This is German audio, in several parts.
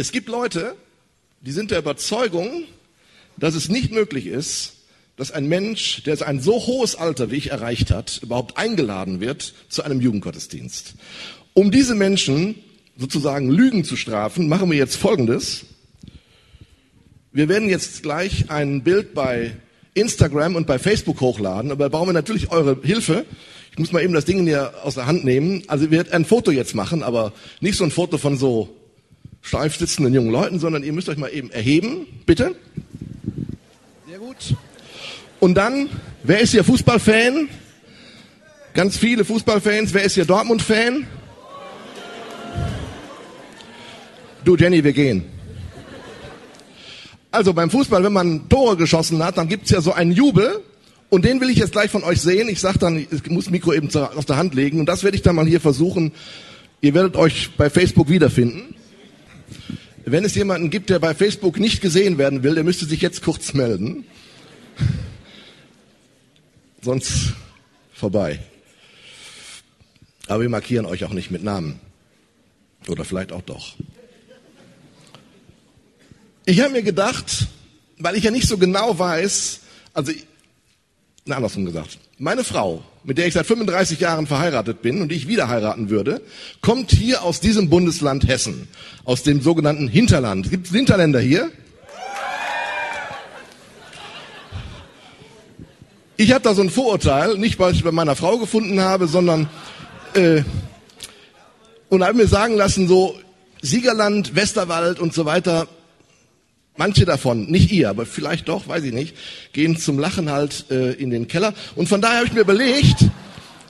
Es gibt Leute, die sind der Überzeugung, dass es nicht möglich ist, dass ein Mensch, der ein so hohes Alter wie ich erreicht hat, überhaupt eingeladen wird zu einem Jugendgottesdienst. Um diese Menschen sozusagen Lügen zu strafen, machen wir jetzt Folgendes. Wir werden jetzt gleich ein Bild bei Instagram und bei Facebook hochladen, aber brauchen wir natürlich eure Hilfe. Ich muss mal eben das Ding hier aus der Hand nehmen. Also wir werden ein Foto jetzt machen, aber nicht so ein Foto von so steif sitzenden jungen Leuten, sondern ihr müsst euch mal eben erheben, bitte. Sehr gut. Und dann, wer ist hier Fußballfan? Ganz viele Fußballfans. Wer ist hier Dortmund-Fan? Du Jenny, wir gehen. Also beim Fußball, wenn man Tore geschossen hat, dann gibt's ja so einen Jubel. Und den will ich jetzt gleich von euch sehen. Ich sag dann, ich muss Mikro eben auf der Hand legen. Und das werde ich dann mal hier versuchen. Ihr werdet euch bei Facebook wiederfinden. Wenn es jemanden gibt, der bei Facebook nicht gesehen werden will, der müsste sich jetzt kurz melden. Sonst vorbei. Aber wir markieren euch auch nicht mit Namen. Oder vielleicht auch doch. Ich habe mir gedacht, weil ich ja nicht so genau weiß, also, na, andersrum gesagt, meine Frau, mit der ich seit 35 Jahren verheiratet bin und die ich wieder heiraten würde, kommt hier aus diesem Bundesland Hessen, aus dem sogenannten Hinterland. Gibt es Hinterländer hier? Ich habe da so ein Vorurteil, nicht weil ich bei meiner Frau gefunden habe, sondern äh, und habe mir sagen lassen, so Siegerland, Westerwald und so weiter, Manche davon, nicht ihr, aber vielleicht doch, weiß ich nicht, gehen zum Lachen halt äh, in den Keller. Und von daher habe ich mir überlegt,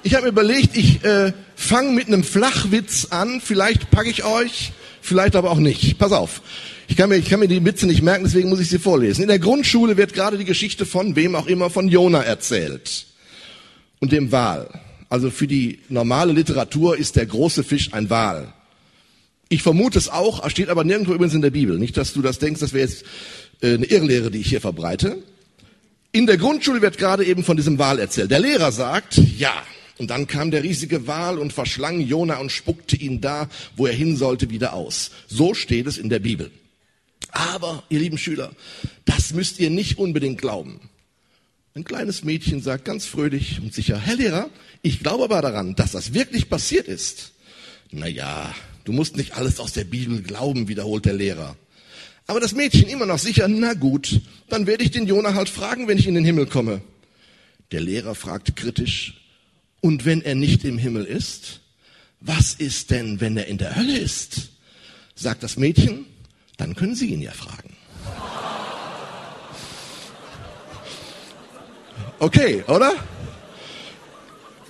ich habe mir überlegt, ich äh, fange mit einem Flachwitz an. Vielleicht packe ich euch, vielleicht aber auch nicht. Pass auf. Ich kann, mir, ich kann mir die Witze nicht merken, deswegen muss ich sie vorlesen. In der Grundschule wird gerade die Geschichte von wem auch immer von Jona erzählt und dem Wal. Also für die normale Literatur ist der große Fisch ein Wal. Ich vermute es auch, steht aber nirgendwo übrigens in der Bibel. Nicht, dass du das denkst, das wäre jetzt äh, eine Irrlehre, die ich hier verbreite. In der Grundschule wird gerade eben von diesem Wal erzählt. Der Lehrer sagt, ja. Und dann kam der riesige Wal und verschlang Jona und spuckte ihn da, wo er hin sollte, wieder aus. So steht es in der Bibel. Aber, ihr lieben Schüler, das müsst ihr nicht unbedingt glauben. Ein kleines Mädchen sagt ganz fröhlich und sicher, Herr Lehrer, ich glaube aber daran, dass das wirklich passiert ist. Na ja, Du musst nicht alles aus der Bibel glauben, wiederholt der Lehrer. Aber das Mädchen immer noch sicher, na gut, dann werde ich den Jona halt fragen, wenn ich in den Himmel komme. Der Lehrer fragt kritisch, und wenn er nicht im Himmel ist, was ist denn, wenn er in der Hölle ist? Sagt das Mädchen, dann können Sie ihn ja fragen. Okay, oder?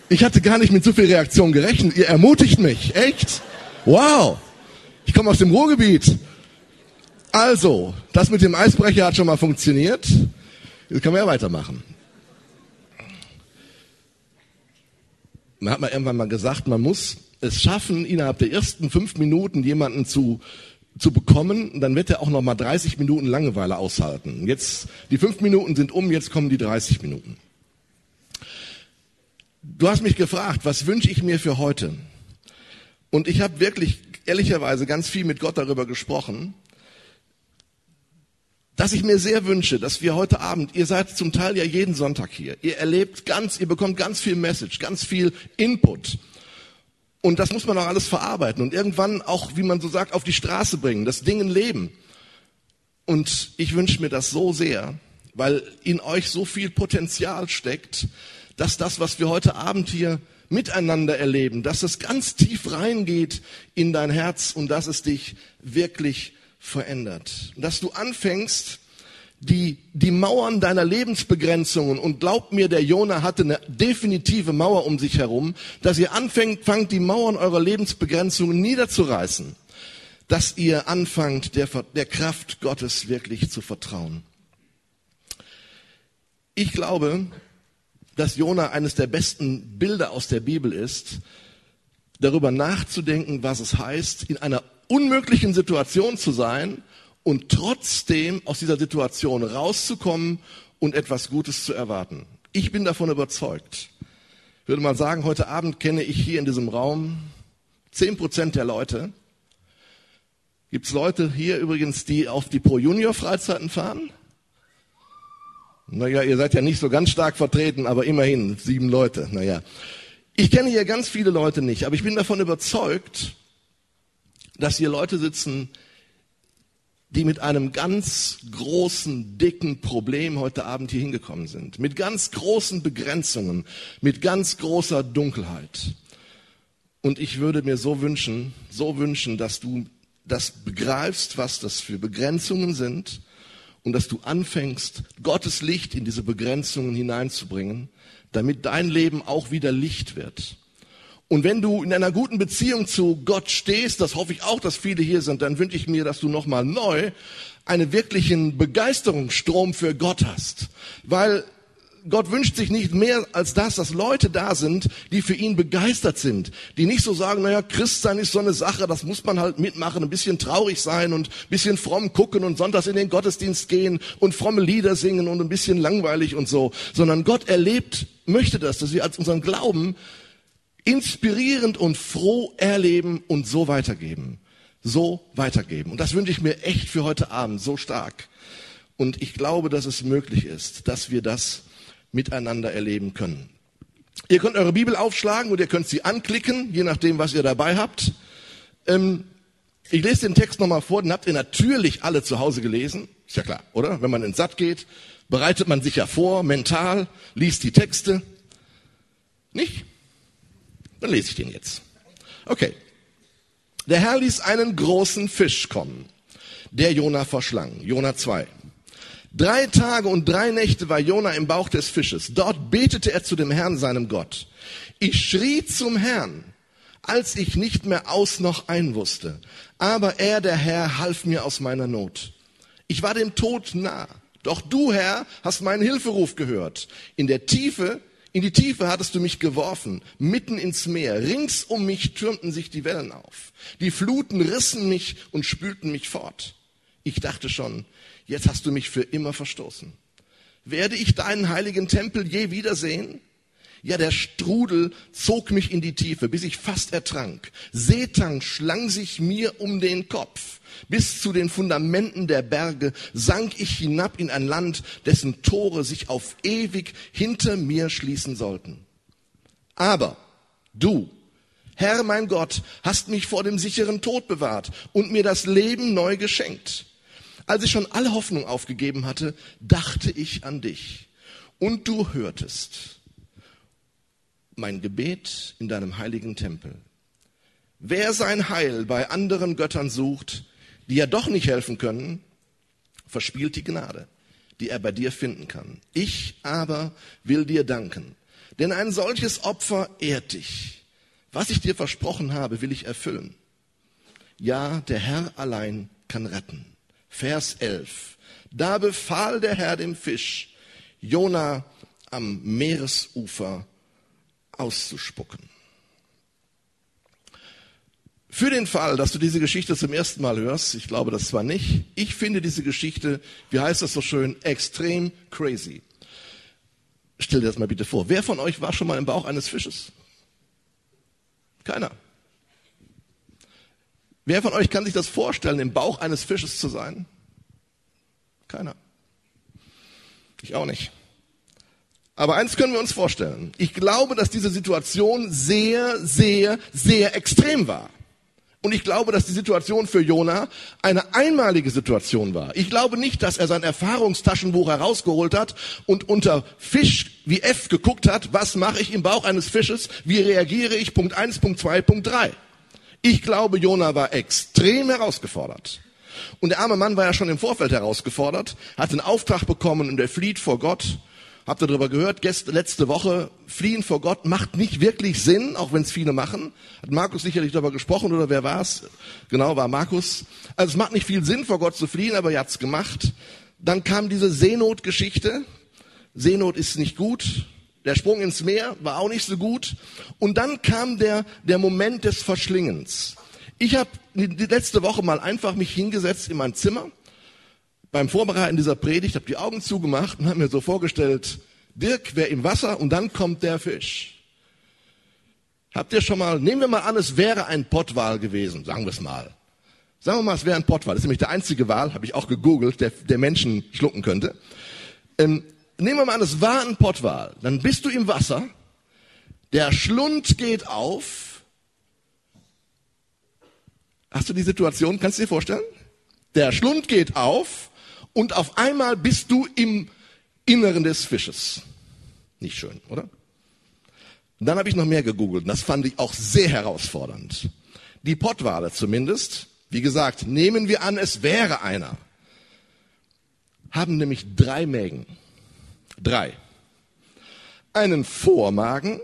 Ich hatte gar nicht mit so viel Reaktion gerechnet. Ihr ermutigt mich, echt? Wow, ich komme aus dem Ruhrgebiet. Also, das mit dem Eisbrecher hat schon mal funktioniert. Jetzt können wir ja weitermachen. Man hat mal irgendwann mal gesagt, man muss es schaffen, innerhalb der ersten fünf Minuten jemanden zu, zu bekommen, dann wird er auch noch mal 30 Minuten Langeweile aushalten. Jetzt, die fünf Minuten sind um, jetzt kommen die 30 Minuten. Du hast mich gefragt, was wünsche ich mir für heute? Und ich habe wirklich ehrlicherweise ganz viel mit Gott darüber gesprochen, dass ich mir sehr wünsche, dass wir heute Abend, ihr seid zum Teil ja jeden Sonntag hier, ihr erlebt ganz, ihr bekommt ganz viel Message, ganz viel Input. Und das muss man auch alles verarbeiten und irgendwann auch, wie man so sagt, auf die Straße bringen, das Ding leben. Und ich wünsche mir das so sehr, weil in euch so viel Potenzial steckt, dass das, was wir heute Abend hier miteinander erleben, dass es ganz tief reingeht in dein Herz und dass es dich wirklich verändert. Dass du anfängst, die, die Mauern deiner Lebensbegrenzungen, und glaub mir, der Jona hatte eine definitive Mauer um sich herum, dass ihr anfängt, fangt die Mauern eurer Lebensbegrenzungen niederzureißen, dass ihr anfangt, der, der Kraft Gottes wirklich zu vertrauen. Ich glaube, dass Jona eines der besten Bilder aus der Bibel ist, darüber nachzudenken, was es heißt, in einer unmöglichen Situation zu sein und trotzdem aus dieser Situation rauszukommen und etwas Gutes zu erwarten. Ich bin davon überzeugt. Ich würde mal sagen, heute Abend kenne ich hier in diesem Raum zehn Prozent der Leute. Gibt's Leute hier übrigens, die auf die Pro Junior Freizeiten fahren? Naja, ihr seid ja nicht so ganz stark vertreten, aber immerhin sieben Leute. Naja, ich kenne hier ganz viele Leute nicht, aber ich bin davon überzeugt, dass hier Leute sitzen, die mit einem ganz großen, dicken Problem heute Abend hier hingekommen sind. Mit ganz großen Begrenzungen, mit ganz großer Dunkelheit. Und ich würde mir so wünschen, so wünschen, dass du das begreifst, was das für Begrenzungen sind und dass du anfängst, Gottes Licht in diese Begrenzungen hineinzubringen, damit dein Leben auch wieder Licht wird. Und wenn du in einer guten Beziehung zu Gott stehst, das hoffe ich auch, dass viele hier sind, dann wünsche ich mir, dass du nochmal neu einen wirklichen Begeisterungsstrom für Gott hast. Weil Gott wünscht sich nicht mehr als das, dass Leute da sind, die für ihn begeistert sind, die nicht so sagen, naja, Christsein ist so eine Sache, das muss man halt mitmachen, ein bisschen traurig sein und ein bisschen fromm gucken und sonntags in den Gottesdienst gehen und fromme Lieder singen und ein bisschen langweilig und so, sondern Gott erlebt, möchte das, dass wir als unseren Glauben inspirierend und froh erleben und so weitergeben. So weitergeben. Und das wünsche ich mir echt für heute Abend so stark. Und ich glaube, dass es möglich ist, dass wir das miteinander erleben können. Ihr könnt eure Bibel aufschlagen und ihr könnt sie anklicken, je nachdem, was ihr dabei habt. Ähm, ich lese den Text nochmal vor, den habt ihr natürlich alle zu Hause gelesen. Ist ja klar, oder? Wenn man ins Satt geht, bereitet man sich ja vor, mental, liest die Texte. Nicht? Dann lese ich den jetzt. Okay. Der Herr ließ einen großen Fisch kommen, der Jona verschlang. Jona 2. Drei Tage und drei Nächte war Jona im Bauch des Fisches. Dort betete er zu dem Herrn, seinem Gott. Ich schrie zum Herrn, als ich nicht mehr aus noch ein wusste. Aber er, der Herr, half mir aus meiner Not. Ich war dem Tod nah. Doch du, Herr, hast meinen Hilferuf gehört. In der Tiefe, in die Tiefe hattest du mich geworfen, mitten ins Meer. Rings um mich türmten sich die Wellen auf. Die Fluten rissen mich und spülten mich fort. Ich dachte schon, jetzt hast du mich für immer verstoßen. Werde ich deinen heiligen Tempel je wiedersehen? Ja, der Strudel zog mich in die Tiefe, bis ich fast ertrank. Seetang schlang sich mir um den Kopf. Bis zu den Fundamenten der Berge sank ich hinab in ein Land, dessen Tore sich auf ewig hinter mir schließen sollten. Aber du, Herr mein Gott, hast mich vor dem sicheren Tod bewahrt und mir das Leben neu geschenkt. Als ich schon alle Hoffnung aufgegeben hatte, dachte ich an dich. Und du hörtest mein Gebet in deinem heiligen Tempel. Wer sein Heil bei anderen Göttern sucht, die ja doch nicht helfen können, verspielt die Gnade, die er bei dir finden kann. Ich aber will dir danken, denn ein solches Opfer ehrt dich. Was ich dir versprochen habe, will ich erfüllen. Ja, der Herr allein kann retten. Vers 11. Da befahl der Herr dem Fisch, Jona am Meeresufer auszuspucken. Für den Fall, dass du diese Geschichte zum ersten Mal hörst, ich glaube das zwar nicht, ich finde diese Geschichte, wie heißt das so schön, extrem crazy. Stell dir das mal bitte vor. Wer von euch war schon mal im Bauch eines Fisches? Keiner. Wer von euch kann sich das vorstellen, im Bauch eines Fisches zu sein? Keiner. Ich auch nicht. Aber eins können wir uns vorstellen. Ich glaube, dass diese Situation sehr, sehr, sehr extrem war. Und ich glaube, dass die Situation für Jona eine einmalige Situation war. Ich glaube nicht, dass er sein Erfahrungstaschenbuch herausgeholt hat und unter Fisch wie F geguckt hat, was mache ich im Bauch eines Fisches, wie reagiere ich, Punkt eins, Punkt zwei, Punkt drei. Ich glaube, Jona war extrem herausgefordert. Und der arme Mann war ja schon im Vorfeld herausgefordert, hat einen Auftrag bekommen und er flieht vor Gott. Habt ihr darüber gehört? Gest, letzte Woche, fliehen vor Gott macht nicht wirklich Sinn, auch wenn es viele machen. Hat Markus sicherlich darüber gesprochen oder wer war es? Genau, war Markus. Also es macht nicht viel Sinn, vor Gott zu fliehen, aber er hat's gemacht. Dann kam diese Seenotgeschichte. Seenot ist nicht gut. Der Sprung ins Meer war auch nicht so gut. Und dann kam der, der Moment des Verschlingens. Ich habe die letzte Woche mal einfach mich hingesetzt in mein Zimmer beim Vorbereiten dieser Predigt, habe die Augen zugemacht und habe mir so vorgestellt, Dirk wäre im Wasser und dann kommt der Fisch. Habt ihr schon mal, nehmen wir mal an, es wäre ein Pottwal gewesen, sagen wir es mal. Sagen wir mal, es wäre ein Pottwal. Das ist nämlich der einzige Wal, habe ich auch gegoogelt, der, der Menschen schlucken könnte. Ähm, nehmen wir mal an, es war ein Pottwal. Dann bist du im Wasser, der Schlund geht auf. Hast du die Situation? Kannst du dir vorstellen? Der Schlund geht auf und auf einmal bist du im Inneren des Fisches. Nicht schön, oder? Dann habe ich noch mehr gegoogelt und das fand ich auch sehr herausfordernd. Die Pottwale zumindest, wie gesagt, nehmen wir an, es wäre einer, haben nämlich drei Mägen. Drei. Einen Vormagen,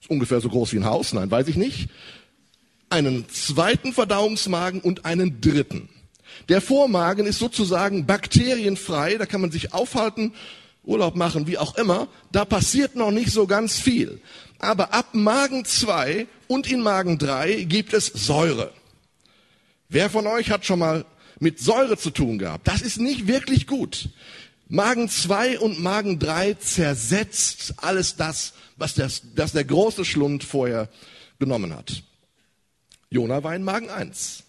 ist ungefähr so groß wie ein Haus, nein, weiß ich nicht. Einen zweiten Verdauungsmagen und einen dritten. Der Vormagen ist sozusagen bakterienfrei, da kann man sich aufhalten, Urlaub machen, wie auch immer. Da passiert noch nicht so ganz viel. Aber ab Magen 2 und in Magen 3 gibt es Säure. Wer von euch hat schon mal mit Säure zu tun gehabt? Das ist nicht wirklich gut. Magen 2 und Magen 3 zersetzt alles das, was der, das der große Schlund vorher genommen hat. Jona war in Magen 1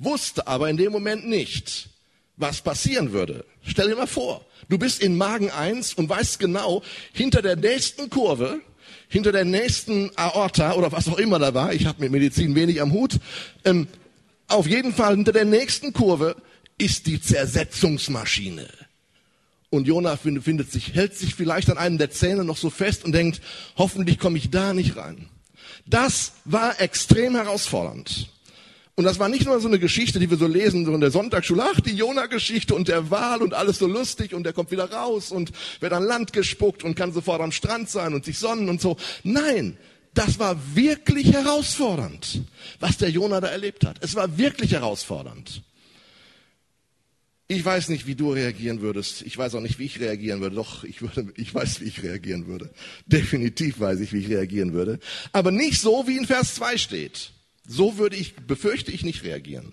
wusste aber in dem Moment nicht, was passieren würde. Stell dir mal vor, du bist in Magen 1 und weißt genau, hinter der nächsten Kurve, hinter der nächsten Aorta oder was auch immer da war, ich habe mit Medizin wenig am Hut, ähm, auf jeden Fall hinter der nächsten Kurve ist die Zersetzungsmaschine. Und Jonah findet sich, hält sich vielleicht an einem der Zähne noch so fest und denkt, hoffentlich komme ich da nicht rein. Das war extrem herausfordernd. Und das war nicht nur so eine Geschichte, die wir so lesen, so in der Sonntagsschule, ach, die Jona-Geschichte und der Wal und alles so lustig und der kommt wieder raus und wird an Land gespuckt und kann sofort am Strand sein und sich sonnen und so. Nein, das war wirklich herausfordernd, was der Jona da erlebt hat. Es war wirklich herausfordernd. Ich weiß nicht, wie du reagieren würdest. Ich weiß auch nicht, wie ich reagieren würde. Doch, ich würde, ich weiß, wie ich reagieren würde. Definitiv weiß ich, wie ich reagieren würde. Aber nicht so, wie in Vers 2 steht. So würde ich, befürchte ich, nicht reagieren.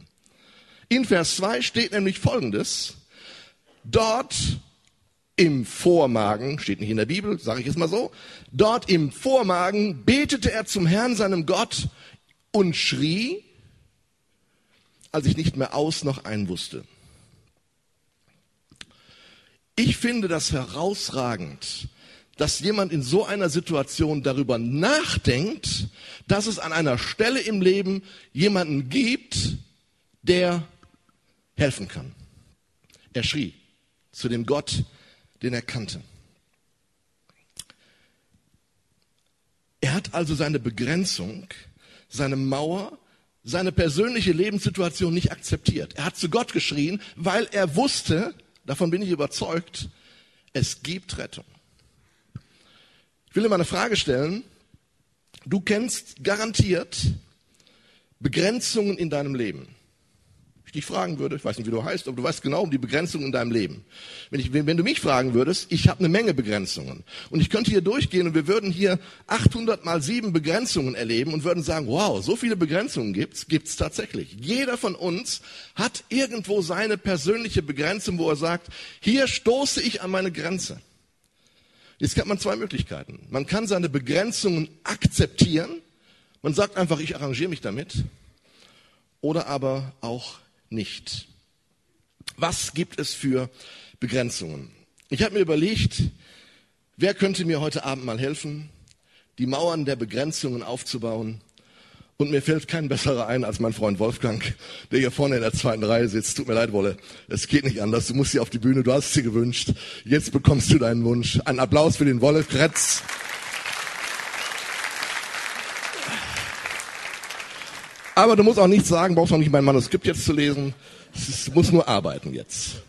In Vers 2 steht nämlich Folgendes. Dort im Vormagen, steht nicht in der Bibel, sage ich jetzt mal so, dort im Vormagen betete er zum Herrn, seinem Gott, und schrie, als ich nicht mehr aus noch ein wusste. Ich finde das herausragend, dass jemand in so einer Situation darüber nachdenkt, dass es an einer Stelle im Leben jemanden gibt, der helfen kann. Er schrie zu dem Gott, den er kannte. Er hat also seine Begrenzung, seine Mauer, seine persönliche Lebenssituation nicht akzeptiert. Er hat zu Gott geschrien, weil er wusste, davon bin ich überzeugt, es gibt Rettung. Ich will dir mal eine Frage stellen. Du kennst garantiert Begrenzungen in deinem Leben. Ich dich fragen würde, ich weiß nicht, wie du heißt, aber du weißt genau um die Begrenzungen in deinem Leben. Wenn, ich, wenn du mich fragen würdest, ich habe eine Menge Begrenzungen. Und ich könnte hier durchgehen und wir würden hier 800 mal 7 Begrenzungen erleben und würden sagen, wow, so viele Begrenzungen gibt's, gibt's tatsächlich. Jeder von uns hat irgendwo seine persönliche Begrenzung, wo er sagt, hier stoße ich an meine Grenze. Jetzt hat man zwei Möglichkeiten. Man kann seine Begrenzungen akzeptieren. Man sagt einfach, ich arrangiere mich damit. Oder aber auch nicht. Was gibt es für Begrenzungen? Ich habe mir überlegt, wer könnte mir heute Abend mal helfen, die Mauern der Begrenzungen aufzubauen, und mir fällt kein besserer ein als mein Freund Wolfgang, der hier vorne in der zweiten Reihe sitzt. Tut mir leid, Wolle. Es geht nicht anders. Du musst sie auf die Bühne. Du hast sie gewünscht. Jetzt bekommst du deinen Wunsch. Ein Applaus für den Wolle Kretz. Aber du musst auch nichts sagen, brauchst auch nicht mein Manuskript jetzt zu lesen. Es muss nur arbeiten jetzt.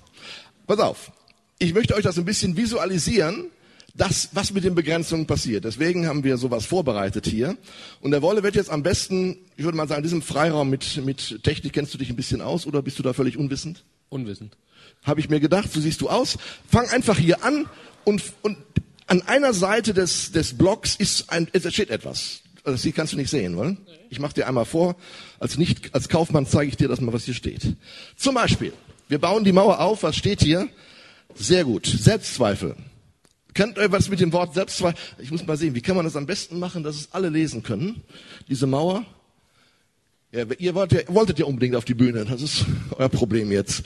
Pass auf. Ich möchte euch das ein bisschen visualisieren das, was mit den Begrenzungen passiert. Deswegen haben wir sowas vorbereitet hier. Und der Wolle wird jetzt am besten, ich würde mal sagen, diesem Freiraum mit, mit Technik kennst du dich ein bisschen aus oder bist du da völlig unwissend? Unwissend. Habe ich mir gedacht, so siehst du aus. Fang einfach hier an und, und an einer Seite des, des Blocks ist ein, es steht etwas. Das hier kannst du nicht sehen, wollen? Ich mache dir einmal vor. Als nicht, als Kaufmann zeige ich dir das mal, was hier steht. Zum Beispiel, wir bauen die Mauer auf. Was steht hier? Sehr gut. Selbstzweifel. Kennt ihr was mit dem Wort Selbstzweifel? Ich muss mal sehen, wie kann man das am besten machen, dass es alle lesen können? Diese Mauer. Ja, ihr wollt ja, wolltet ja unbedingt auf die Bühne, das ist euer Problem jetzt.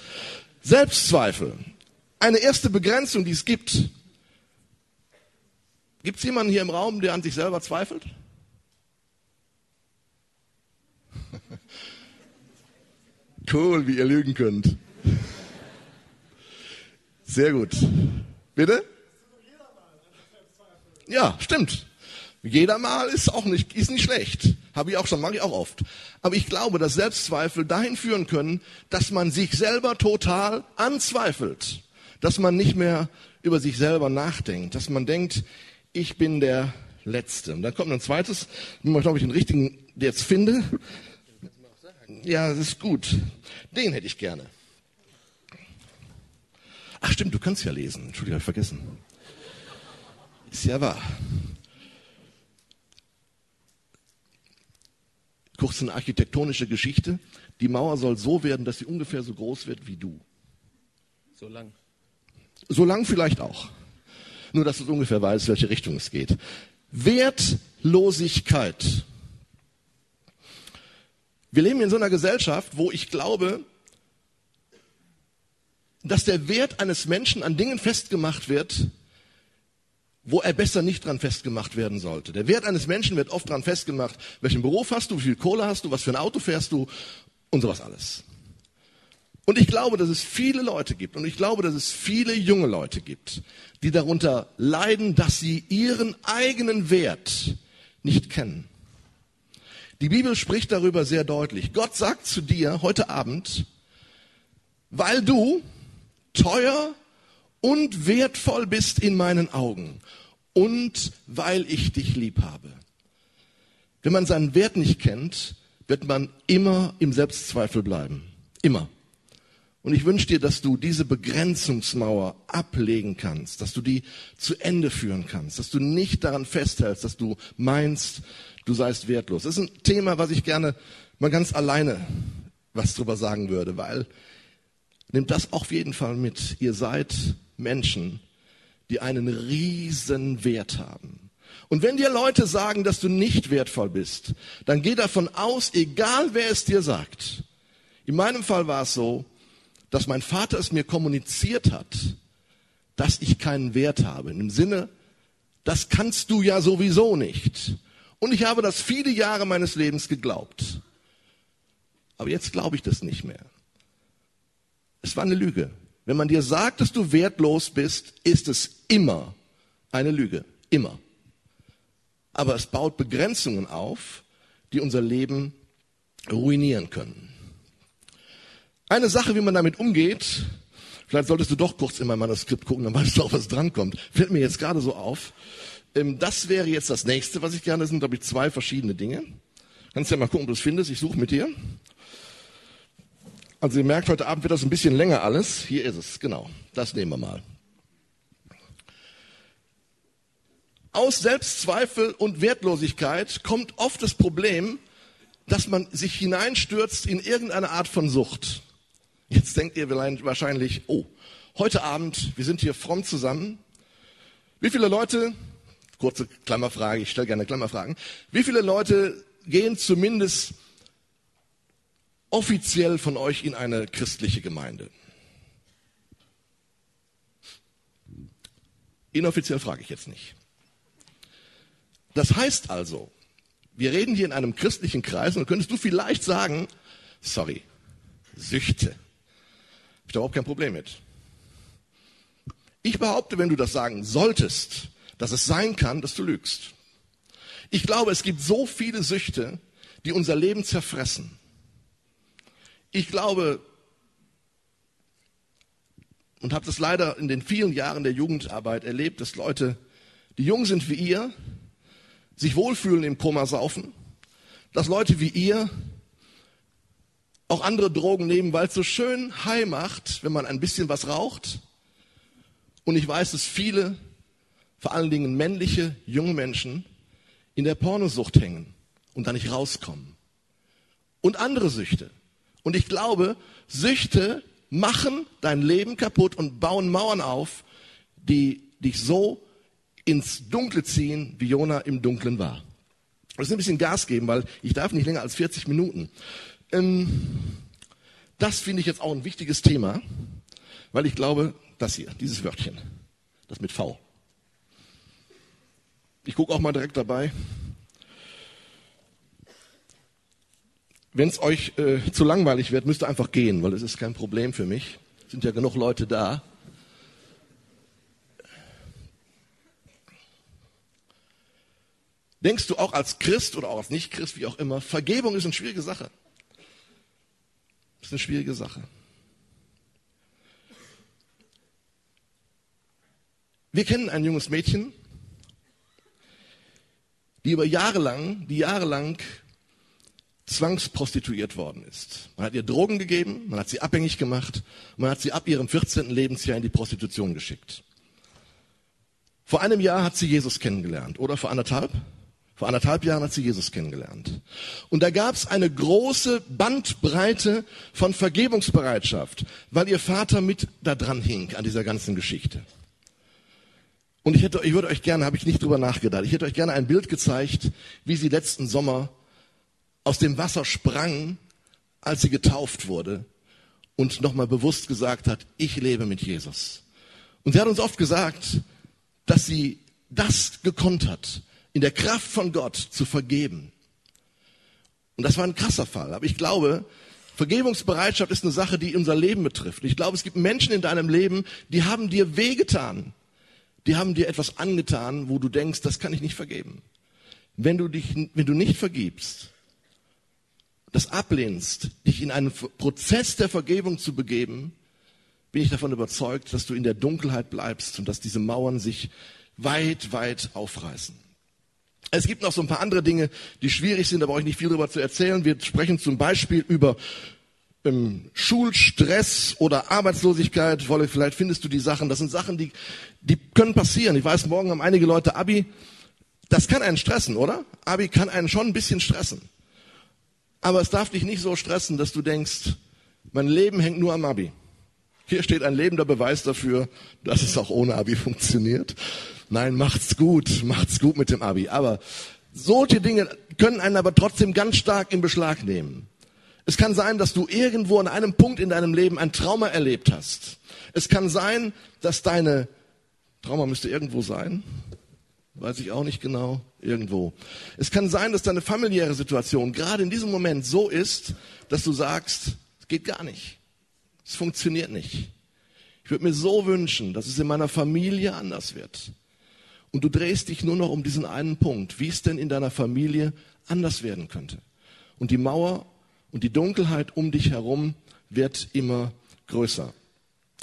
Selbstzweifel. Eine erste Begrenzung, die es gibt. Gibt es jemanden hier im Raum, der an sich selber zweifelt? Cool, wie ihr lügen könnt. Sehr gut. Bitte? Ja, stimmt. Jeder Mal ist auch nicht, ist nicht schlecht. Habe ich auch schon, mache ich auch oft. Aber ich glaube, dass Selbstzweifel dahin führen können, dass man sich selber total anzweifelt. Dass man nicht mehr über sich selber nachdenkt. Dass man denkt, ich bin der Letzte. Und dann kommt ein zweites, wenn man, glaube ich, den richtigen jetzt finde. Ja, das ist gut. Den hätte ich gerne. Ach stimmt, du kannst ja lesen. Entschuldigung, habe ich vergessen. Ist ja wahr. Kurz eine architektonische Geschichte. Die Mauer soll so werden, dass sie ungefähr so groß wird wie du. So lang. So lang vielleicht auch. Nur, dass du ungefähr weißt, welche Richtung es geht. Wertlosigkeit. Wir leben in so einer Gesellschaft, wo ich glaube, dass der Wert eines Menschen an Dingen festgemacht wird, wo er besser nicht dran festgemacht werden sollte. Der Wert eines Menschen wird oft dran festgemacht, welchen Beruf hast du, wie viel Kohle hast du, was für ein Auto fährst du und sowas alles. Und ich glaube, dass es viele Leute gibt und ich glaube, dass es viele junge Leute gibt, die darunter leiden, dass sie ihren eigenen Wert nicht kennen. Die Bibel spricht darüber sehr deutlich. Gott sagt zu dir heute Abend, weil du teuer und wertvoll bist in meinen Augen und weil ich dich lieb habe. Wenn man seinen Wert nicht kennt, wird man immer im Selbstzweifel bleiben. Immer. Und ich wünsche dir, dass du diese Begrenzungsmauer ablegen kannst, dass du die zu Ende führen kannst, dass du nicht daran festhältst, dass du meinst, du seist wertlos. Das ist ein Thema, was ich gerne mal ganz alleine was drüber sagen würde, weil nehmt das auf jeden Fall mit. Ihr seid Menschen, die einen riesen Wert haben. Und wenn dir Leute sagen, dass du nicht wertvoll bist, dann geh davon aus, egal wer es dir sagt. In meinem Fall war es so, dass mein Vater es mir kommuniziert hat, dass ich keinen Wert habe. Im Sinne, das kannst du ja sowieso nicht. Und ich habe das viele Jahre meines Lebens geglaubt. Aber jetzt glaube ich das nicht mehr. Es war eine Lüge. Wenn man dir sagt, dass du wertlos bist, ist es immer eine Lüge. Immer. Aber es baut Begrenzungen auf, die unser Leben ruinieren können. Eine Sache, wie man damit umgeht, vielleicht solltest du doch kurz in mein Manuskript gucken, dann weißt du auch, was drankommt. Fällt mir jetzt gerade so auf. Ähm, das wäre jetzt das nächste, was ich gerne, das sind, glaube ich, zwei verschiedene Dinge. Kannst ja mal gucken, ob du es findest. Ich suche mit dir. Also ihr merkt, heute Abend wird das ein bisschen länger alles. Hier ist es, genau. Das nehmen wir mal. Aus Selbstzweifel und Wertlosigkeit kommt oft das Problem, dass man sich hineinstürzt in irgendeine Art von Sucht. Jetzt denkt ihr wahrscheinlich, oh, heute Abend, wir sind hier fromm zusammen. Wie viele Leute, kurze Klammerfrage, ich stelle gerne Klammerfragen, wie viele Leute gehen zumindest offiziell von euch in eine christliche Gemeinde? Inoffiziell frage ich jetzt nicht. Das heißt also, wir reden hier in einem christlichen Kreis und könntest du vielleicht sagen, sorry, Süchte. Hab ich da überhaupt kein Problem mit. Ich behaupte, wenn du das sagen solltest, dass es sein kann, dass du lügst. Ich glaube, es gibt so viele Süchte, die unser Leben zerfressen. Ich glaube und habe das leider in den vielen Jahren der Jugendarbeit erlebt, dass Leute, die jung sind wie ihr, sich wohlfühlen im Koma saufen, dass Leute wie ihr auch andere Drogen nehmen, weil es so schön high macht, wenn man ein bisschen was raucht. Und ich weiß, dass viele, vor allen Dingen männliche, junge Menschen, in der Pornosucht hängen und da nicht rauskommen. Und andere Süchte. Und ich glaube, Süchte machen dein Leben kaputt und bauen Mauern auf, die dich so ins Dunkle ziehen, wie Jona im Dunklen war. muss ein bisschen Gas geben, weil ich darf nicht länger als 40 Minuten. Ähm, das finde ich jetzt auch ein wichtiges Thema, weil ich glaube, das hier, dieses Wörtchen, das mit V. Ich gucke auch mal direkt dabei. Wenn es euch äh, zu langweilig wird, müsst ihr einfach gehen, weil es ist kein Problem für mich. Sind ja genug Leute da. Denkst du auch als Christ oder auch als Nicht-Christ, wie auch immer, Vergebung ist eine schwierige Sache. Das ist eine schwierige Sache. Wir kennen ein junges Mädchen, die über Jahre lang, die jahrelang zwangsprostituiert worden ist. Man hat ihr Drogen gegeben, man hat sie abhängig gemacht, man hat sie ab ihrem 14. Lebensjahr in die Prostitution geschickt. Vor einem Jahr hat sie Jesus kennengelernt, oder vor anderthalb? Vor anderthalb Jahren hat sie Jesus kennengelernt. Und da gab es eine große Bandbreite von Vergebungsbereitschaft, weil ihr Vater mit da dran hing an dieser ganzen Geschichte. Und ich hätte, ich würde euch gerne, habe ich nicht drüber nachgedacht, ich hätte euch gerne ein Bild gezeigt, wie sie letzten Sommer aus dem Wasser sprang, als sie getauft wurde und nochmal bewusst gesagt hat, ich lebe mit Jesus. Und sie hat uns oft gesagt, dass sie das gekonnt hat, in der Kraft von Gott zu vergeben. Und das war ein krasser Fall. Aber ich glaube, Vergebungsbereitschaft ist eine Sache, die unser Leben betrifft. Ich glaube, es gibt Menschen in deinem Leben, die haben dir wehgetan. Die haben dir etwas angetan, wo du denkst, das kann ich nicht vergeben. Wenn du dich, wenn du nicht vergibst, das ablehnst, dich in einen Prozess der Vergebung zu begeben, bin ich davon überzeugt, dass du in der Dunkelheit bleibst und dass diese Mauern sich weit, weit aufreißen. Es gibt noch so ein paar andere Dinge, die schwierig sind, da brauche ich nicht viel darüber zu erzählen. Wir sprechen zum Beispiel über ähm, Schulstress oder Arbeitslosigkeit. Vielleicht findest du die Sachen. Das sind Sachen, die, die können passieren. Ich weiß, morgen haben einige Leute Abi. Das kann einen stressen, oder? Abi kann einen schon ein bisschen stressen. Aber es darf dich nicht so stressen, dass du denkst, mein Leben hängt nur am Abi. Hier steht ein lebender Beweis dafür, dass es auch ohne Abi funktioniert. Nein, macht's gut, macht's gut mit dem Abi. Aber solche Dinge können einen aber trotzdem ganz stark in Beschlag nehmen. Es kann sein, dass du irgendwo an einem Punkt in deinem Leben ein Trauma erlebt hast. Es kann sein, dass deine Trauma müsste irgendwo sein. Weiß ich auch nicht genau. Irgendwo. Es kann sein, dass deine familiäre Situation gerade in diesem Moment so ist, dass du sagst, es geht gar nicht. Es funktioniert nicht. Ich würde mir so wünschen, dass es in meiner Familie anders wird. Und du drehst dich nur noch um diesen einen Punkt, wie es denn in deiner Familie anders werden könnte. Und die Mauer und die Dunkelheit um dich herum wird immer größer.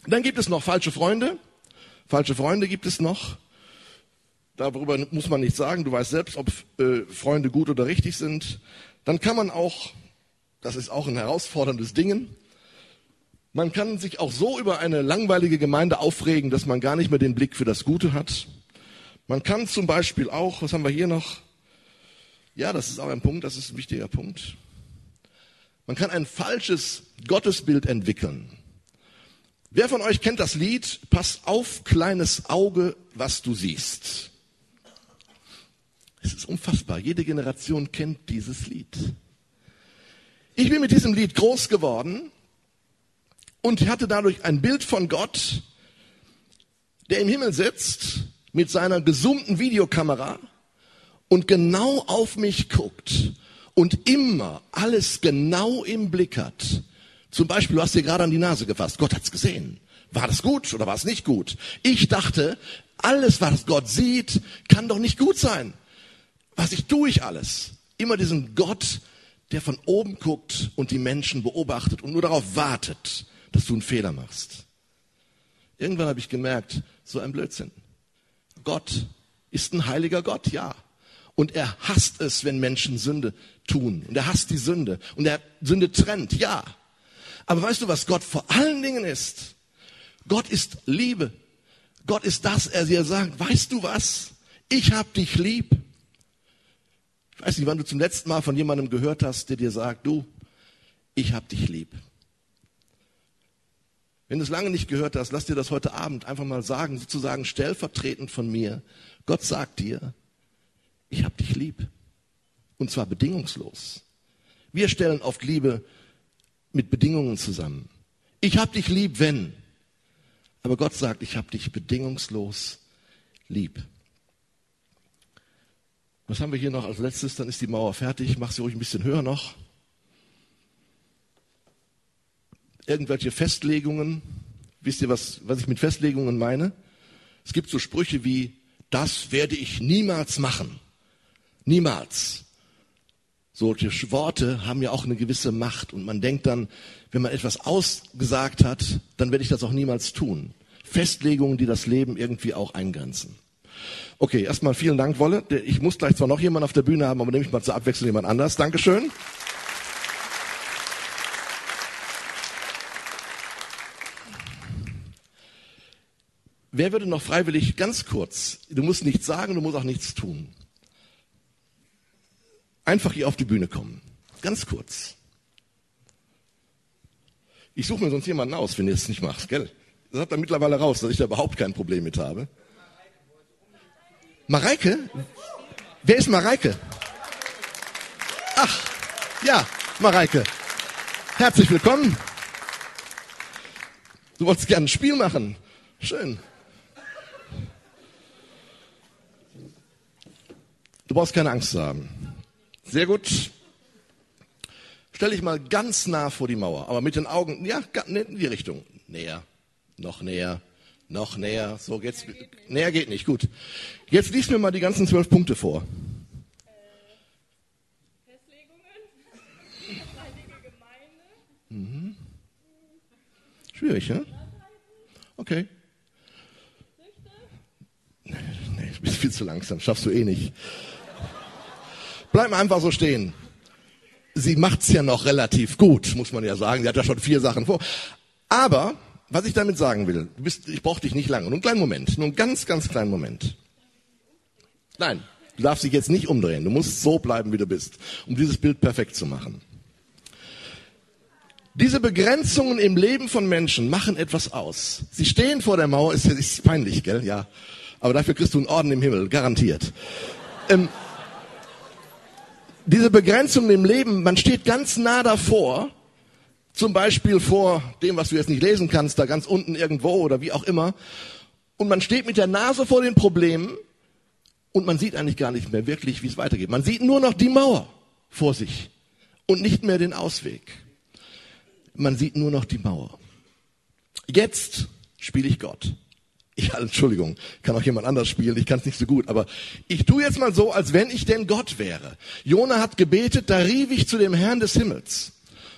Dann gibt es noch falsche Freunde. Falsche Freunde gibt es noch. Darüber muss man nicht sagen. Du weißt selbst, ob äh, Freunde gut oder richtig sind. Dann kann man auch, das ist auch ein herausforderndes Ding, man kann sich auch so über eine langweilige Gemeinde aufregen, dass man gar nicht mehr den Blick für das Gute hat. Man kann zum Beispiel auch, was haben wir hier noch? Ja, das ist auch ein Punkt, das ist ein wichtiger Punkt. Man kann ein falsches Gottesbild entwickeln. Wer von euch kennt das Lied? Pass auf, kleines Auge, was du siehst. Es ist unfassbar. Jede Generation kennt dieses Lied. Ich bin mit diesem Lied groß geworden und hatte dadurch ein Bild von Gott, der im Himmel sitzt mit seiner gesummten Videokamera und genau auf mich guckt und immer alles genau im Blick hat. Zum Beispiel, du hast dir gerade an die Nase gefasst. Gott hat's gesehen. War das gut oder war es nicht gut? Ich dachte, alles, was Gott sieht, kann doch nicht gut sein. Was ich tue ich alles? Immer diesen Gott, der von oben guckt und die Menschen beobachtet und nur darauf wartet, dass du einen Fehler machst. Irgendwann habe ich gemerkt, so ein Blödsinn. Gott ist ein heiliger Gott, ja. Und er hasst es, wenn Menschen Sünde tun. Und er hasst die Sünde. Und er Sünde trennt, ja. Aber weißt du, was Gott vor allen Dingen ist? Gott ist Liebe. Gott ist das, er dir sagt, weißt du was? Ich hab dich lieb. Ich weiß nicht, wann du zum letzten Mal von jemandem gehört hast, der dir sagt, du, ich hab dich lieb. Wenn du es lange nicht gehört hast, lass dir das heute Abend einfach mal sagen, sozusagen stellvertretend von mir. Gott sagt dir, ich hab dich lieb. Und zwar bedingungslos. Wir stellen oft Liebe mit Bedingungen zusammen. Ich hab dich lieb, wenn. Aber Gott sagt, ich hab dich bedingungslos lieb. Was haben wir hier noch als letztes? Dann ist die Mauer fertig. Mach sie ruhig ein bisschen höher noch. Irgendwelche Festlegungen. Wisst ihr, was, was ich mit Festlegungen meine? Es gibt so Sprüche wie, das werde ich niemals machen. Niemals. Solche Worte haben ja auch eine gewisse Macht und man denkt dann, wenn man etwas ausgesagt hat, dann werde ich das auch niemals tun. Festlegungen, die das Leben irgendwie auch eingrenzen. Okay, erstmal vielen Dank, Wolle. Ich muss gleich zwar noch jemanden auf der Bühne haben, aber nehme ich mal zur Abwechslung jemand anders. Dankeschön. Wer würde noch freiwillig ganz kurz, du musst nichts sagen, du musst auch nichts tun. Einfach hier auf die Bühne kommen. Ganz kurz. Ich suche mir sonst jemanden aus, wenn ihr es nicht macht, gell? Das habt ihr mittlerweile raus, dass ich da überhaupt kein Problem mit habe. Mareike? Wer ist Mareike? Ach, ja, Mareike. Herzlich willkommen. Du wolltest gerne ein Spiel machen. Schön. Du brauchst keine Angst zu haben. Sehr gut. Stell dich mal ganz nah vor die Mauer, aber mit den Augen, ja, in die Richtung. Näher, noch näher, noch näher. So geht's. Näher geht nicht. Gut. Jetzt lies mir mal die ganzen zwölf Punkte vor. Mhm. Schwierig, ne? Okay. Nee, du bist viel zu langsam, schaffst du eh nicht. Bleib einfach so stehen. Sie macht's ja noch relativ gut, muss man ja sagen. Sie hat ja schon vier Sachen vor. Aber was ich damit sagen will, bist, ich brauche dich nicht lange, nur einen kleinen Moment, nur einen ganz, ganz kleinen Moment. Nein, du darfst dich jetzt nicht umdrehen. Du musst so bleiben, wie du bist, um dieses Bild perfekt zu machen. Diese Begrenzungen im Leben von Menschen machen etwas aus. Sie stehen vor der Mauer, ist, ist peinlich, gell? Ja. Aber dafür kriegst du einen Orden im Himmel, garantiert. Ähm, diese Begrenzungen im Leben, man steht ganz nah davor, zum Beispiel vor dem, was du jetzt nicht lesen kannst, da ganz unten irgendwo oder wie auch immer. Und man steht mit der Nase vor den Problemen und man sieht eigentlich gar nicht mehr wirklich, wie es weitergeht. Man sieht nur noch die Mauer vor sich und nicht mehr den Ausweg. Man sieht nur noch die Mauer. Jetzt spiele ich Gott. Ich, Entschuldigung, kann auch jemand anders spielen, ich kann es nicht so gut, aber ich tue jetzt mal so, als wenn ich denn Gott wäre. Jona hat gebetet, da rief ich zu dem Herrn des Himmels.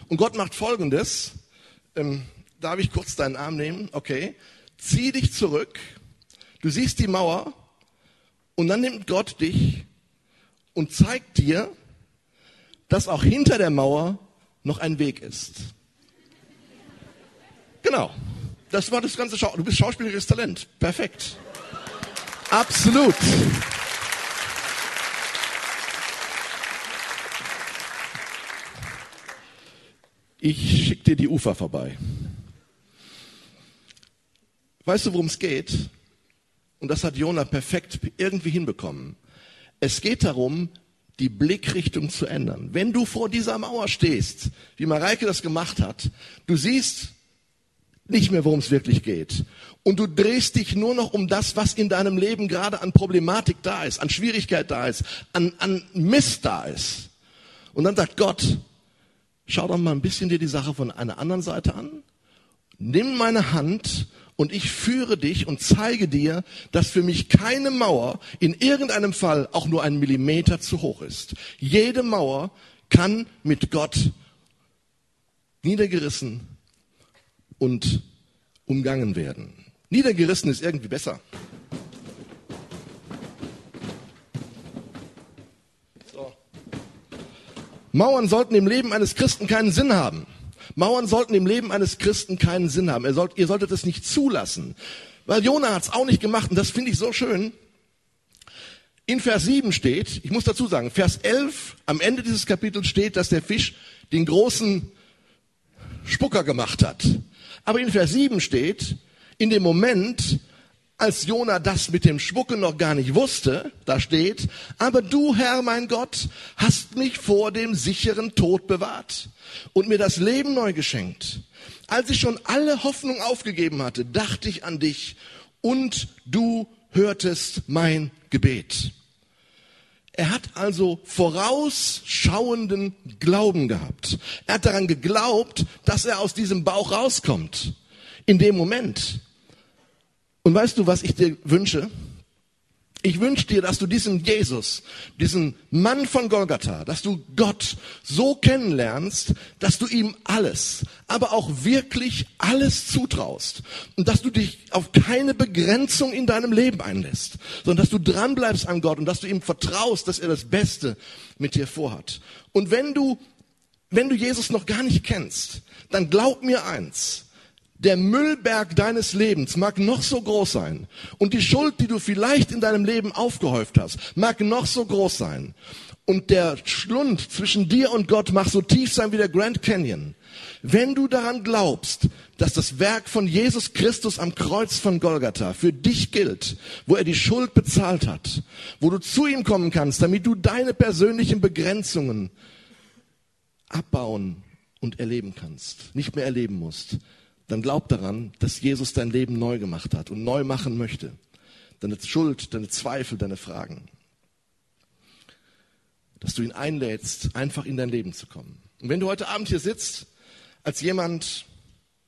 Und Gott macht Folgendes. Ähm, darf ich kurz deinen Arm nehmen? Okay. Zieh dich zurück. Du siehst die Mauer. Und dann nimmt Gott dich und zeigt dir, dass auch hinter der Mauer noch ein Weg ist. Genau. Das war das ganze Schau. Du bist schauspielerisches Talent. Perfekt. Absolut. ich schicke dir die Ufer vorbei. Weißt du, worum es geht? Und das hat Jona perfekt irgendwie hinbekommen. Es geht darum, die Blickrichtung zu ändern. Wenn du vor dieser Mauer stehst, wie Mareike das gemacht hat, du siehst nicht mehr, worum es wirklich geht. Und du drehst dich nur noch um das, was in deinem Leben gerade an Problematik da ist, an Schwierigkeit da ist, an, an Mist da ist. Und dann sagt Gott, schau doch mal ein bisschen dir die Sache von einer anderen Seite an. Nimm meine Hand und ich führe dich und zeige dir, dass für mich keine Mauer in irgendeinem Fall auch nur ein Millimeter zu hoch ist. Jede Mauer kann mit Gott niedergerissen und umgangen werden. Niedergerissen ist irgendwie besser. Mauern sollten im Leben eines Christen keinen Sinn haben. Mauern sollten im Leben eines Christen keinen Sinn haben. Ihr, sollt, ihr solltet es nicht zulassen. Weil Jona hat es auch nicht gemacht und das finde ich so schön. In Vers 7 steht, ich muss dazu sagen, Vers 11, am Ende dieses Kapitels steht, dass der Fisch den großen Spucker gemacht hat. Aber in Vers 7 steht, in dem Moment, als Jona das mit dem Schmucken noch gar nicht wusste, da steht, aber du, Herr mein Gott, hast mich vor dem sicheren Tod bewahrt und mir das Leben neu geschenkt. Als ich schon alle Hoffnung aufgegeben hatte, dachte ich an dich und du hörtest mein Gebet. Er hat also vorausschauenden Glauben gehabt. Er hat daran geglaubt, dass er aus diesem Bauch rauskommt. In dem Moment. Und weißt du, was ich dir wünsche? Ich wünsche dir, dass du diesen Jesus, diesen Mann von Golgatha, dass du Gott so kennenlernst, dass du ihm alles, aber auch wirklich alles zutraust. Und dass du dich auf keine Begrenzung in deinem Leben einlässt, sondern dass du dranbleibst an Gott und dass du ihm vertraust, dass er das Beste mit dir vorhat. Und wenn du, wenn du Jesus noch gar nicht kennst, dann glaub mir eins, der Müllberg deines Lebens mag noch so groß sein und die Schuld, die du vielleicht in deinem Leben aufgehäuft hast, mag noch so groß sein und der Schlund zwischen dir und Gott mag so tief sein wie der Grand Canyon. Wenn du daran glaubst, dass das Werk von Jesus Christus am Kreuz von Golgatha für dich gilt, wo er die Schuld bezahlt hat, wo du zu ihm kommen kannst, damit du deine persönlichen Begrenzungen abbauen und erleben kannst, nicht mehr erleben musst, dann glaub daran, dass Jesus dein Leben neu gemacht hat und neu machen möchte. Deine Schuld, deine Zweifel, deine Fragen. Dass du ihn einlädst, einfach in dein Leben zu kommen. Und wenn du heute Abend hier sitzt, als jemand,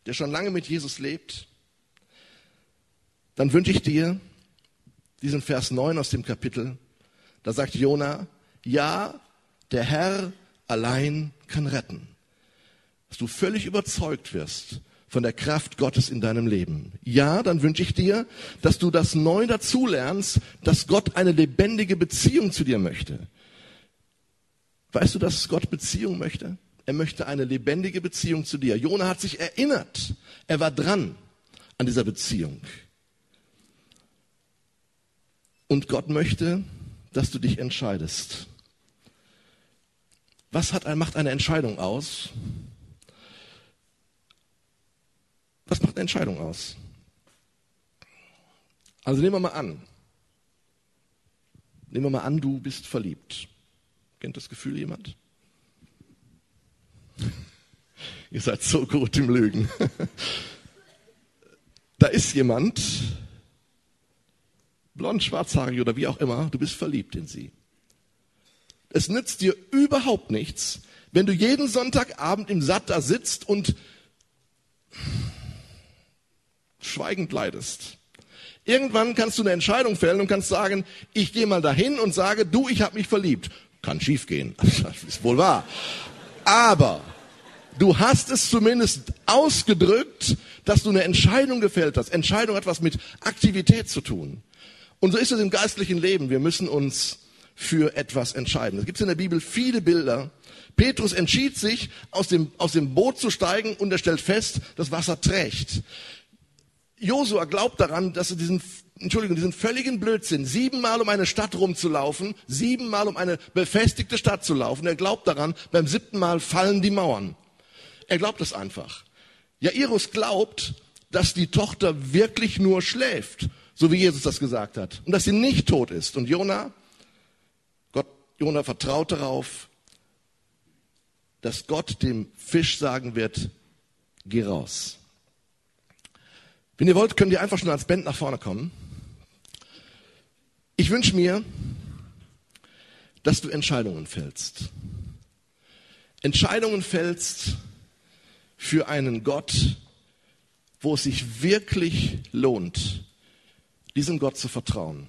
der schon lange mit Jesus lebt, dann wünsche ich dir diesen Vers 9 aus dem Kapitel. Da sagt Jona, ja, der Herr allein kann retten. Dass du völlig überzeugt wirst von der Kraft Gottes in deinem Leben. Ja, dann wünsche ich dir, dass du das neu dazulernst, dass Gott eine lebendige Beziehung zu dir möchte. Weißt du, dass Gott Beziehung möchte? Er möchte eine lebendige Beziehung zu dir. Jona hat sich erinnert. Er war dran an dieser Beziehung. Und Gott möchte, dass du dich entscheidest. Was hat, macht eine Entscheidung aus? Was macht eine Entscheidung aus? Also nehmen wir mal an. Nehmen wir mal an, du bist verliebt. Kennt das Gefühl jemand? Ihr seid so gut im Lügen. da ist jemand, blond, schwarzhaarig oder wie auch immer, du bist verliebt in sie. Es nützt dir überhaupt nichts, wenn du jeden Sonntagabend im Satt da sitzt und schweigend leidest. Irgendwann kannst du eine Entscheidung fällen und kannst sagen, ich gehe mal dahin und sage, du, ich habe mich verliebt. Kann schiefgehen, das ist wohl wahr. Aber du hast es zumindest ausgedrückt, dass du eine Entscheidung gefällt hast. Entscheidung hat was mit Aktivität zu tun. Und so ist es im geistlichen Leben. Wir müssen uns für etwas entscheiden. Es gibt in der Bibel viele Bilder. Petrus entschied sich, aus dem, aus dem Boot zu steigen und er stellt fest, das Wasser trägt. Josua glaubt daran, dass er diesen, Entschuldigung, diesen völligen Blödsinn, siebenmal um eine Stadt rumzulaufen, siebenmal um eine befestigte Stadt zu laufen. Er glaubt daran, beim siebten Mal fallen die Mauern. Er glaubt es einfach. Jairus glaubt, dass die Tochter wirklich nur schläft, so wie Jesus das gesagt hat, und dass sie nicht tot ist. Und Jona, Gott, Jona vertraut darauf, dass Gott dem Fisch sagen wird, geh raus. Wenn ihr wollt, könnt ihr einfach schon als Band nach vorne kommen. Ich wünsche mir, dass du Entscheidungen fällst. Entscheidungen fällst für einen Gott, wo es sich wirklich lohnt, diesem Gott zu vertrauen.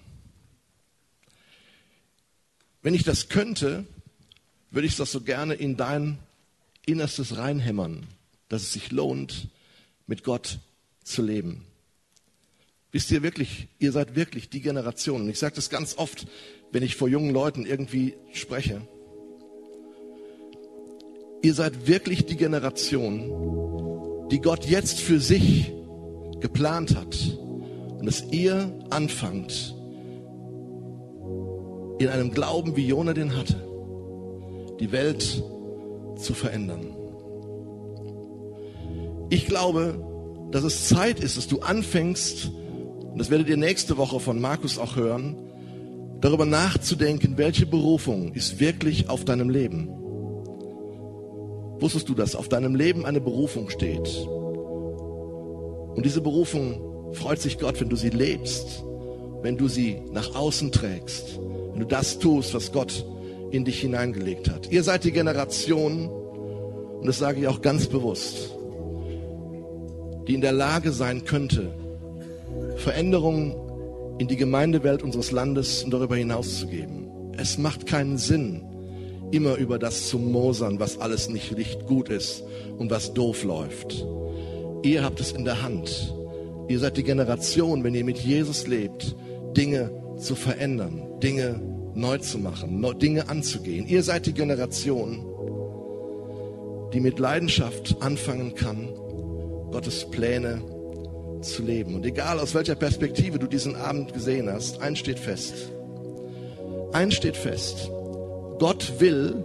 Wenn ich das könnte, würde ich das so gerne in dein Innerstes reinhämmern, dass es sich lohnt, mit Gott zu leben. Wisst ihr wirklich, ihr seid wirklich die Generation. Und ich sage das ganz oft, wenn ich vor jungen Leuten irgendwie spreche. Ihr seid wirklich die Generation, die Gott jetzt für sich geplant hat. Und dass ihr anfangt, in einem Glauben, wie Jona den hatte, die Welt zu verändern. Ich glaube, dass es Zeit ist, dass du anfängst, und das werdet ihr nächste Woche von Markus auch hören, darüber nachzudenken, welche Berufung ist wirklich auf deinem Leben. Wusstest du, dass auf deinem Leben eine Berufung steht? Und diese Berufung freut sich Gott, wenn du sie lebst, wenn du sie nach außen trägst, wenn du das tust, was Gott in dich hineingelegt hat. Ihr seid die Generation, und das sage ich auch ganz bewusst, die in der Lage sein könnte, Veränderungen in die Gemeindewelt unseres Landes und darüber hinaus zu geben. Es macht keinen Sinn, immer über das zu mosern, was alles nicht, nicht gut ist und was doof läuft. Ihr habt es in der Hand. Ihr seid die Generation, wenn ihr mit Jesus lebt, Dinge zu verändern, Dinge neu zu machen, Dinge anzugehen. Ihr seid die Generation, die mit Leidenschaft anfangen kann, Gottes Pläne zu leben. Und egal aus welcher Perspektive du diesen Abend gesehen hast, eins steht fest. Eins steht fest. Gott will,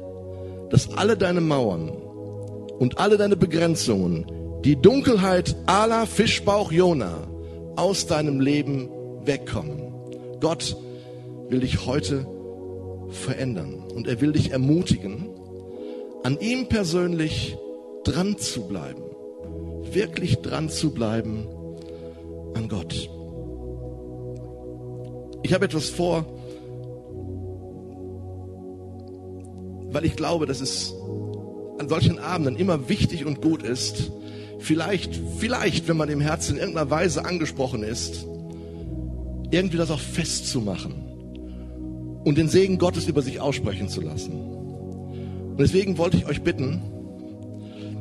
dass alle deine Mauern und alle deine Begrenzungen, die Dunkelheit aller Fischbauch Jona aus deinem Leben wegkommen. Gott will dich heute verändern und er will dich ermutigen, an ihm persönlich dran zu bleiben, wirklich dran zu bleiben an Gott. Ich habe etwas vor, weil ich glaube, dass es an solchen Abenden immer wichtig und gut ist, vielleicht, vielleicht, wenn man im Herzen in irgendeiner Weise angesprochen ist, irgendwie das auch festzumachen und den Segen Gottes über sich aussprechen zu lassen. Und deswegen wollte ich euch bitten,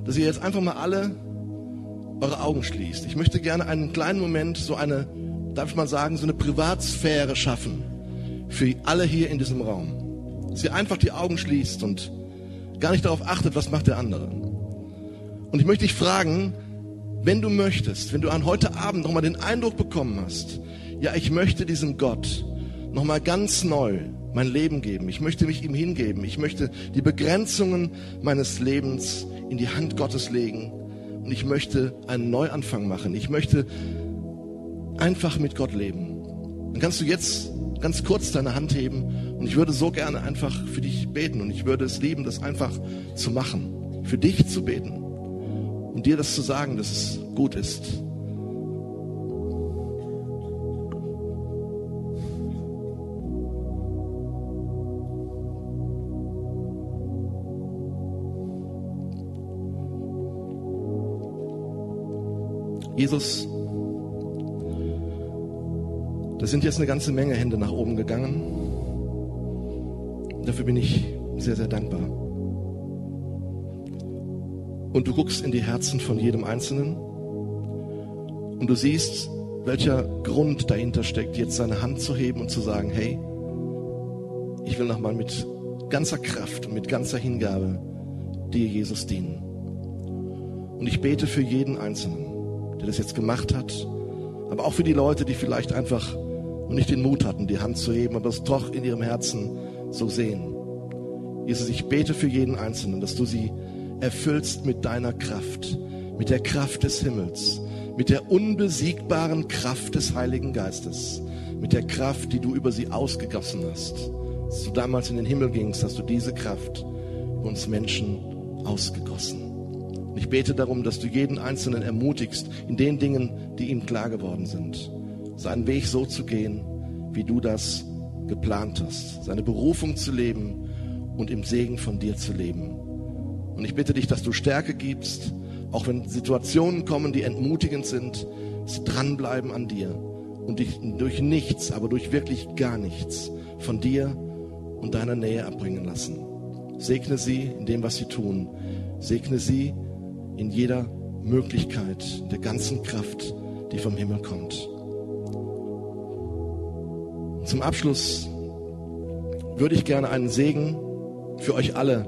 dass ihr jetzt einfach mal alle eure Augen schließt. Ich möchte gerne einen kleinen Moment so eine, darf ich mal sagen, so eine Privatsphäre schaffen für alle hier in diesem Raum. Dass ihr einfach die Augen schließt und gar nicht darauf achtet, was macht der andere. Und ich möchte dich fragen, wenn du möchtest, wenn du an heute Abend nochmal den Eindruck bekommen hast, ja, ich möchte diesem Gott nochmal ganz neu mein Leben geben. Ich möchte mich ihm hingeben. Ich möchte die Begrenzungen meines Lebens in die Hand Gottes legen und ich möchte einen Neuanfang machen. Ich möchte einfach mit Gott leben. Dann kannst du jetzt ganz kurz deine Hand heben und ich würde so gerne einfach für dich beten und ich würde es lieben, das einfach zu machen, für dich zu beten und dir das zu sagen, dass es gut ist. Jesus, da sind jetzt eine ganze Menge Hände nach oben gegangen. Dafür bin ich sehr, sehr dankbar. Und du guckst in die Herzen von jedem Einzelnen und du siehst, welcher Grund dahinter steckt, jetzt seine Hand zu heben und zu sagen, hey, ich will nochmal mit ganzer Kraft und mit ganzer Hingabe dir, Jesus, dienen. Und ich bete für jeden Einzelnen der das jetzt gemacht hat, aber auch für die Leute, die vielleicht einfach noch nicht den Mut hatten, die Hand zu heben, aber es doch in ihrem Herzen so sehen. Jesus, ich bete für jeden Einzelnen, dass du sie erfüllst mit deiner Kraft, mit der Kraft des Himmels, mit der unbesiegbaren Kraft des Heiligen Geistes, mit der Kraft, die du über sie ausgegossen hast. Als du damals in den Himmel gingst, hast du diese Kraft uns Menschen ausgegossen. Und ich bete darum, dass du jeden Einzelnen ermutigst in den Dingen, die ihm klar geworden sind, seinen Weg so zu gehen, wie du das geplant hast, seine Berufung zu leben und im Segen von dir zu leben. Und ich bitte dich, dass du Stärke gibst, auch wenn Situationen kommen, die entmutigend sind, sie dranbleiben an dir und dich durch nichts, aber durch wirklich gar nichts von dir und deiner Nähe abbringen lassen. Segne sie in dem, was sie tun. Segne sie in jeder Möglichkeit der ganzen Kraft, die vom Himmel kommt. Zum Abschluss würde ich gerne einen Segen für euch alle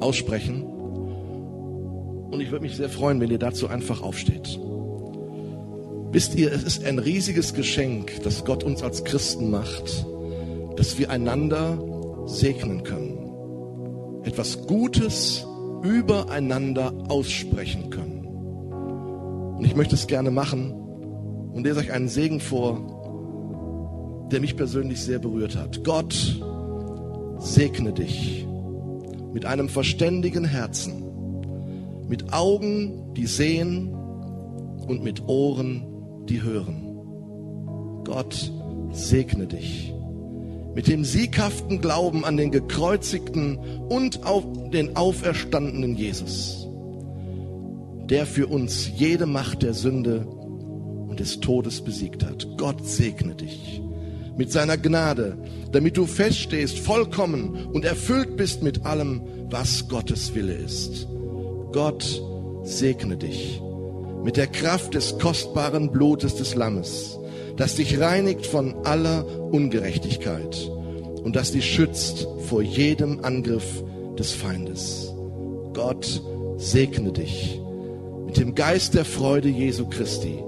aussprechen. Und ich würde mich sehr freuen, wenn ihr dazu einfach aufsteht. Wisst ihr, es ist ein riesiges Geschenk, das Gott uns als Christen macht, dass wir einander segnen können. Etwas Gutes übereinander aussprechen können. Und ich möchte es gerne machen und lese euch einen Segen vor, der mich persönlich sehr berührt hat. Gott segne dich mit einem verständigen Herzen, mit Augen, die sehen und mit Ohren, die hören. Gott segne dich mit dem sieghaften Glauben an den gekreuzigten und auf den auferstandenen Jesus, der für uns jede Macht der Sünde und des Todes besiegt hat. Gott segne dich mit seiner Gnade, damit du feststehst, vollkommen und erfüllt bist mit allem, was Gottes Wille ist. Gott segne dich mit der Kraft des kostbaren Blutes des Lammes, das dich reinigt von aller Ungerechtigkeit und das dich schützt vor jedem Angriff des Feindes. Gott segne dich mit dem Geist der Freude Jesu Christi,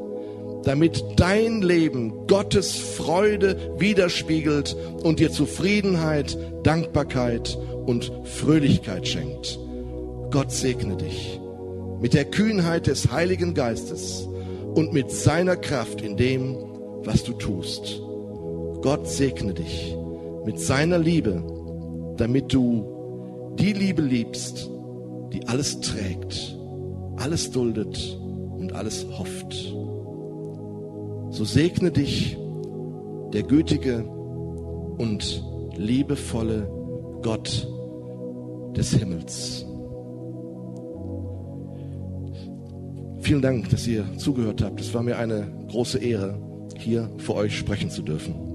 damit dein Leben Gottes Freude widerspiegelt und dir Zufriedenheit, Dankbarkeit und Fröhlichkeit schenkt. Gott segne dich mit der Kühnheit des Heiligen Geistes und mit seiner Kraft in dem, was du tust. Gott segne dich mit seiner Liebe, damit du die Liebe liebst, die alles trägt, alles duldet und alles hofft. So segne dich der gütige und liebevolle Gott des Himmels. Vielen Dank, dass ihr zugehört habt. Es war mir eine große Ehre, hier vor euch sprechen zu dürfen.